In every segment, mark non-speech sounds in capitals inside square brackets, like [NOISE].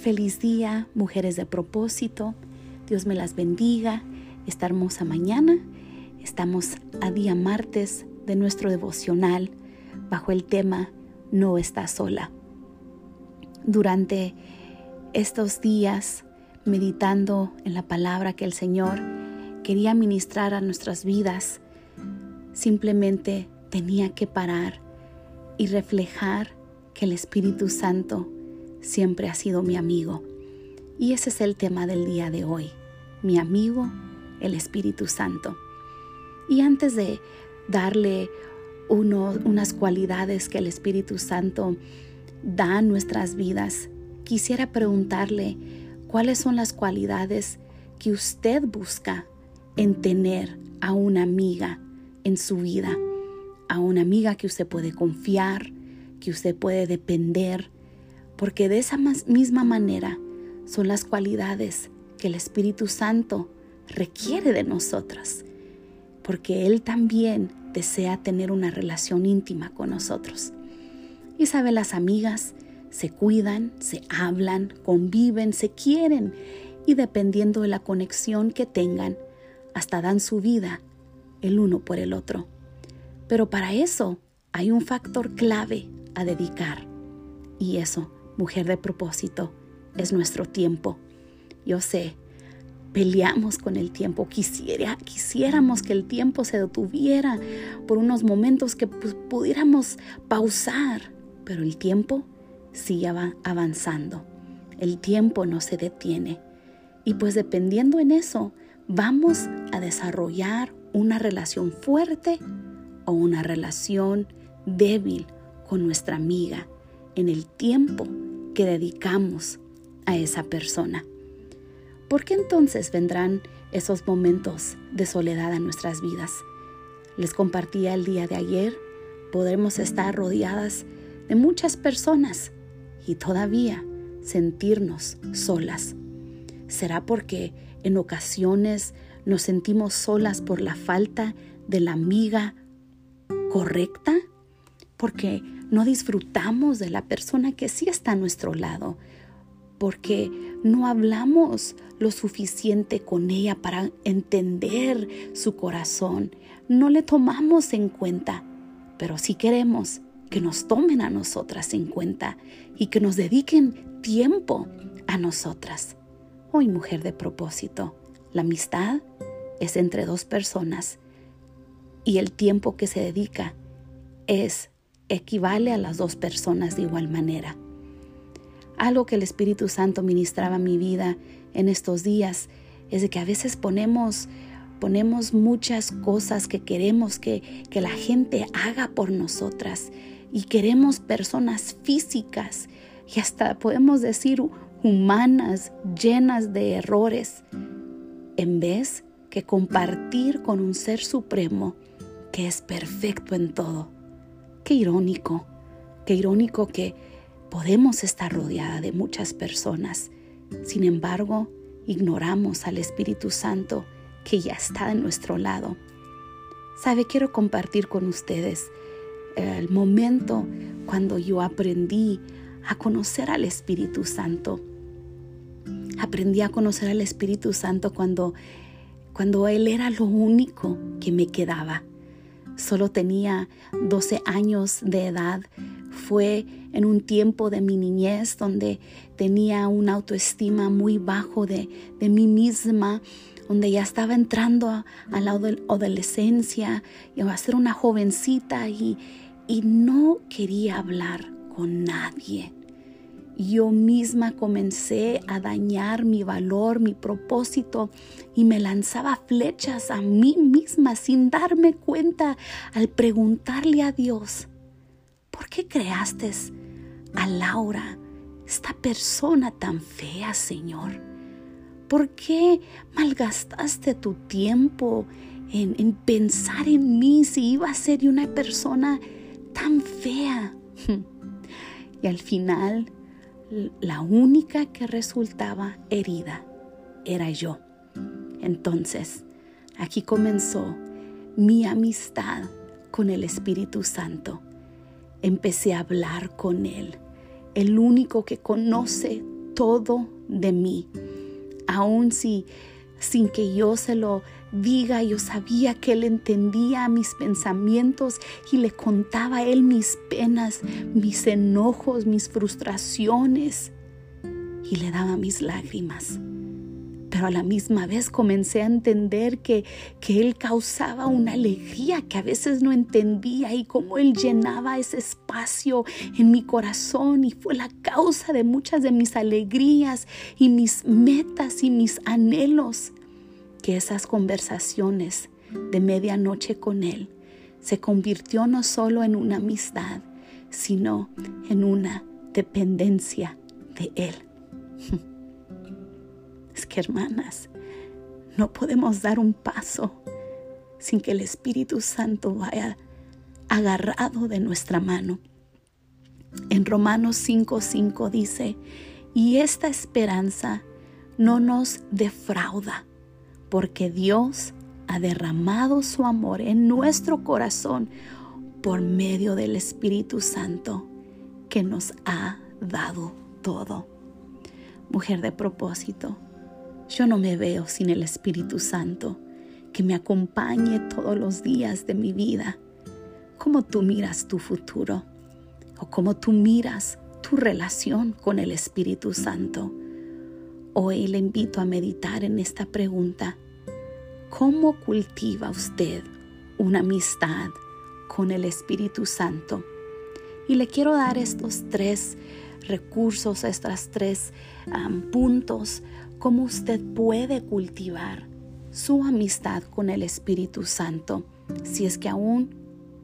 feliz día, mujeres de propósito. Dios me las bendiga. Esta hermosa mañana. Estamos a día martes de nuestro devocional bajo el tema No estás sola. Durante estos días, meditando en la palabra que el Señor quería ministrar a nuestras vidas, simplemente tenía que parar y reflejar que el Espíritu Santo siempre ha sido mi amigo. Y ese es el tema del día de hoy, mi amigo, el Espíritu Santo. Y antes de darle unas cualidades que el Espíritu Santo da a nuestras vidas, quisiera preguntarle cuáles son las cualidades que usted busca en tener a una amiga en su vida, a una amiga que usted puede confiar, que usted puede depender, porque de esa misma manera son las cualidades que el Espíritu Santo requiere de nosotras, porque Él también desea tener una relación íntima con nosotros. Y sabe, las amigas se cuidan, se hablan, conviven, se quieren y dependiendo de la conexión que tengan, hasta dan su vida el uno por el otro. Pero para eso hay un factor clave a dedicar y eso mujer de propósito, es nuestro tiempo. Yo sé, peleamos con el tiempo. Quisiera, quisiéramos que el tiempo se detuviera por unos momentos que pues, pudiéramos pausar, pero el tiempo sigue avanzando. El tiempo no se detiene. Y pues dependiendo en eso, vamos a desarrollar una relación fuerte o una relación débil con nuestra amiga en el tiempo que dedicamos a esa persona. ¿Por qué entonces vendrán esos momentos de soledad a nuestras vidas? Les compartía el día de ayer, podremos estar rodeadas de muchas personas y todavía sentirnos solas. ¿Será porque en ocasiones nos sentimos solas por la falta de la amiga correcta? Porque no disfrutamos de la persona que sí está a nuestro lado, porque no hablamos lo suficiente con ella para entender su corazón, no le tomamos en cuenta, pero sí queremos que nos tomen a nosotras en cuenta y que nos dediquen tiempo a nosotras. Hoy, mujer de propósito, la amistad es entre dos personas y el tiempo que se dedica es equivale a las dos personas de igual manera. Algo que el Espíritu Santo ministraba en mi vida en estos días es de que a veces ponemos ponemos muchas cosas que queremos que, que la gente haga por nosotras y queremos personas físicas y hasta podemos decir humanas, llenas de errores, en vez que compartir con un ser supremo que es perfecto en todo Qué irónico, qué irónico que podemos estar rodeada de muchas personas. Sin embargo, ignoramos al Espíritu Santo que ya está de nuestro lado. Sabe, quiero compartir con ustedes el momento cuando yo aprendí a conocer al Espíritu Santo. Aprendí a conocer al Espíritu Santo cuando cuando él era lo único que me quedaba solo tenía 12 años de edad. Fue en un tiempo de mi niñez donde tenía una autoestima muy bajo de, mí misma, donde ya estaba entrando a, la adolescencia, iba a ser una jovencita y, y no quería hablar con nadie yo misma comencé a dañar mi valor, mi propósito y me lanzaba flechas a mí misma sin darme cuenta al preguntarle a Dios, ¿por qué creaste a Laura, esta persona tan fea, Señor? ¿Por qué malgastaste tu tiempo en, en pensar en mí si iba a ser una persona tan fea? [LAUGHS] Y al final la única que resultaba herida era yo. Entonces, aquí comenzó mi amistad con el Espíritu Santo. Empecé a hablar con Él, el único que conoce todo de mí. Aun si sin que yo se lo diga, yo sabía que Él entendía mis pensamientos y le contaba a Él mis penas, mis enojos, mis frustraciones. Y le daba mis lágrimas pero a la misma vez comencé a entender que, que Él causaba una alegría que a veces no entendía y cómo Él llenaba ese espacio en mi corazón y fue la causa de muchas de mis alegrías y mis metas y mis anhelos, que esas conversaciones de medianoche con Él se convirtió no solo en una amistad, sino en una dependencia de Él. [LAUGHS] que hermanas, no podemos dar un paso sin que el Espíritu Santo vaya agarrado de nuestra mano. En Romanos 5:5 dice, y esta esperanza no nos defrauda, porque Dios ha derramado su amor en nuestro corazón por medio del Espíritu Santo que nos ha dado todo. Mujer de propósito, yo no me veo sin el Espíritu Santo que me acompañe todos los días de mi vida. ¿Cómo tú miras tu futuro? ¿O cómo tú miras tu relación con el Espíritu Santo? Hoy le invito a meditar en esta pregunta. ¿Cómo cultiva usted una amistad con el Espíritu Santo? Y le quiero dar estos tres recursos, estos tres puntos cómo usted puede cultivar su amistad con el Espíritu Santo si es que aún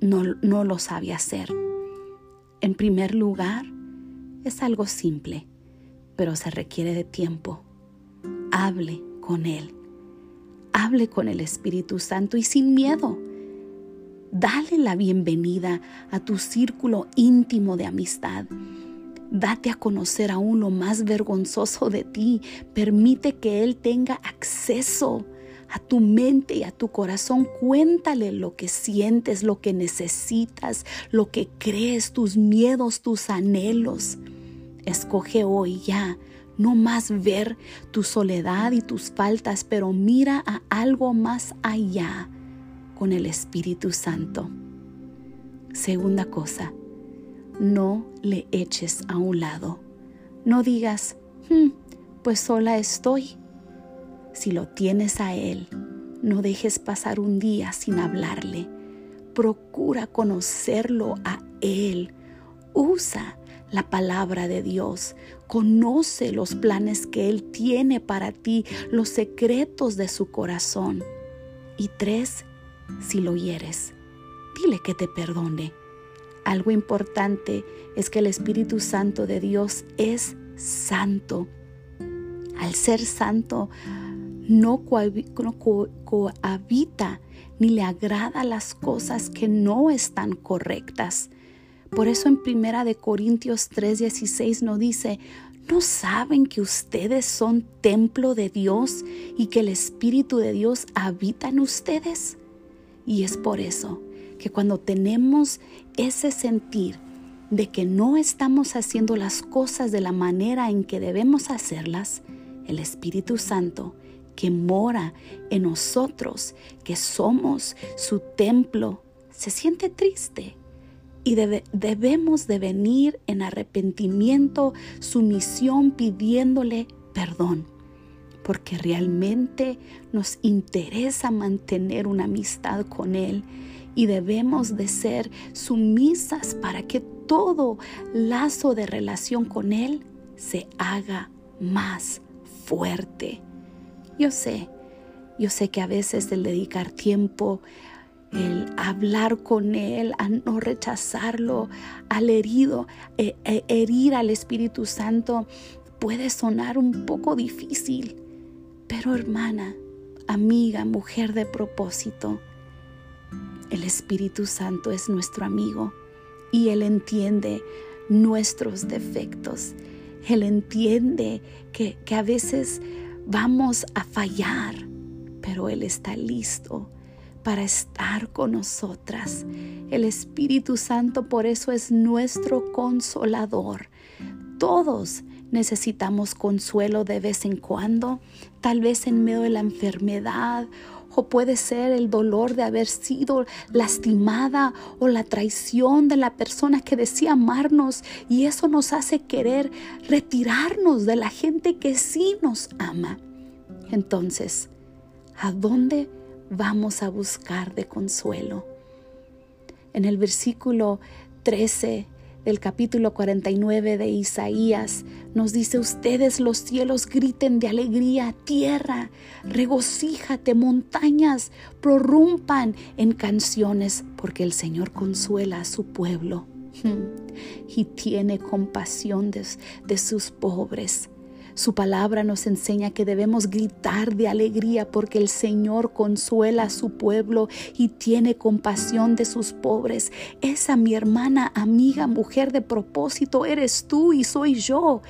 no, no lo sabe hacer. En primer lugar, es algo simple, pero se requiere de tiempo. Hable con Él. Hable con el Espíritu Santo y sin miedo. Dale la bienvenida a tu círculo íntimo de amistad Date a conocer aún lo más vergonzoso de ti. Permite que Él tenga acceso a tu mente y a tu corazón. Cuéntale lo que sientes, lo que necesitas, lo que crees, tus miedos, tus anhelos. Escoge hoy ya no más ver tu soledad y tus faltas, pero mira a algo más allá con el Espíritu Santo. Segunda cosa, no le eches a un lado. No digas, hmm, pues sola estoy. Si lo tienes a Él, no dejes pasar un día sin hablarle. Procura conocerlo a Él. Usa la palabra de Dios. Conoce los planes que Él tiene para ti, los secretos de su corazón. Y tres, si lo hieres, dile que te perdone algo importante es que el Espíritu Santo de Dios es santo. Al ser santo, no, cohabita ni le agrada las cosas que no están correctas. Por eso en Primera de Corintios 3:16 nos dice, ¿no saben que ustedes son templo de Dios y que el Espíritu de Dios habita en ustedes? Y es por eso que cuando tenemos ese sentir de que no estamos haciendo las cosas de la manera en que debemos hacerlas, el Espíritu Santo que mora en nosotros, que somos su templo, se siente triste. Y debemos de venir en arrepentimiento, sumisión, pidiéndole perdón, porque realmente nos interesa mantener una amistad con Él y debemos de ser sumisas para que todo lazo de relación con Él se haga más fuerte. Yo sé, yo sé que a veces el dedicar tiempo, el hablar con Él, a no rechazarlo, al herido, eh, eh, herir al Espíritu Santo, puede sonar un poco difícil. Pero hermana, amiga, mujer de propósito, el Espíritu Santo es nuestro amigo y Él entiende nuestros defectos. Él entiende que, a veces vamos a fallar, pero Él está listo para estar con nosotras. El Espíritu Santo por eso es nuestro consolador. Todos necesitamos consuelo de vez en cuando, tal vez en medio de la enfermedad o puede ser el dolor de haber sido lastimada o la traición de la persona que decía amarnos y eso nos hace querer retirarnos de la gente que sí nos ama. Entonces, ¿a dónde vamos a buscar de consuelo? En el versículo 13 del capítulo 49 de Isaías nos dice, ustedes los cielos griten de alegría, tierra, regocíjate, montañas, prorrumpan en canciones, porque el Señor consuela a su pueblo [LAUGHS] y tiene compasión de, de sus pobres. Su palabra nos enseña que debemos gritar de alegría porque el Señor consuela a su pueblo y tiene compasión de sus pobres. Esa mi hermana, amiga, mujer de propósito, eres tú y soy yo.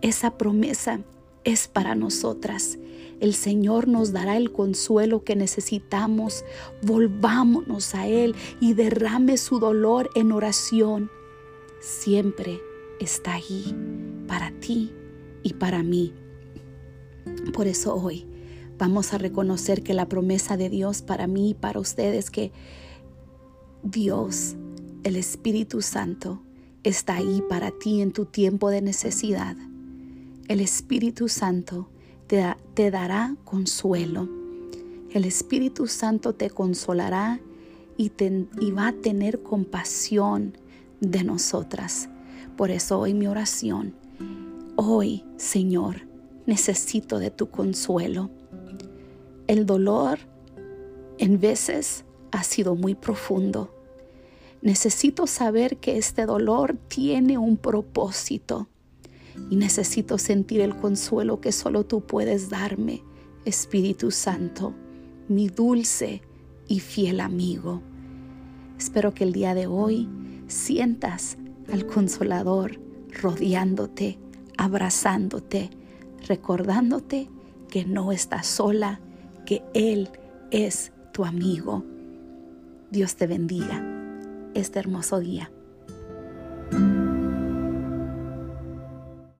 Esa promesa es para nosotras. El Señor nos dará el consuelo que necesitamos. Volvámonos a Él y derrame su dolor en oración. Siempre está allí para ti y para mí. Por eso hoy vamos a reconocer que la promesa de Dios para mí y para ustedes que Dios, el Espíritu Santo, está ahí para ti en tu tiempo de necesidad. El Espíritu Santo te, dará consuelo. El Espíritu Santo te consolará y, y va a tener compasión de nosotras. Por eso hoy mi oración Hoy, Señor, necesito de tu consuelo. El dolor en veces ha sido muy profundo. Necesito saber que este dolor tiene un propósito y necesito sentir el consuelo que solo tú puedes darme, Espíritu Santo, mi dulce y fiel amigo. Espero que el día de hoy sientas al consolador rodeándote abrazándote, recordándote que no estás sola, que Él es tu amigo. Dios te bendiga este hermoso día.